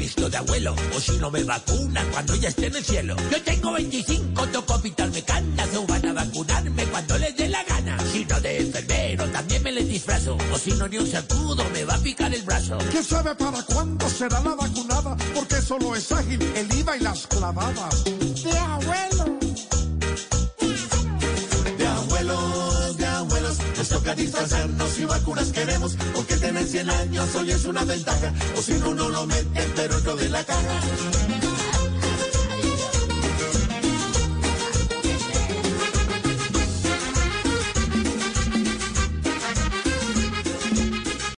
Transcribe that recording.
visto de abuelo, o si no me vacunan cuando ya esté en el cielo. Yo tengo 25, toco me canas, o van a vacunarme cuando les dé la gana. Si no de enfermero, también me les disfrazo, o si no ni un sacudo, me va a picar el brazo. ¿Quién sabe para cuándo será la vacunada? Porque solo es ágil el IVA y las clavadas. De abuelo. Toca disfrazarnos y vacunas queremos, porque tener 100 años hoy es una ventaja, o si no, no lo meten, pero no de la caja.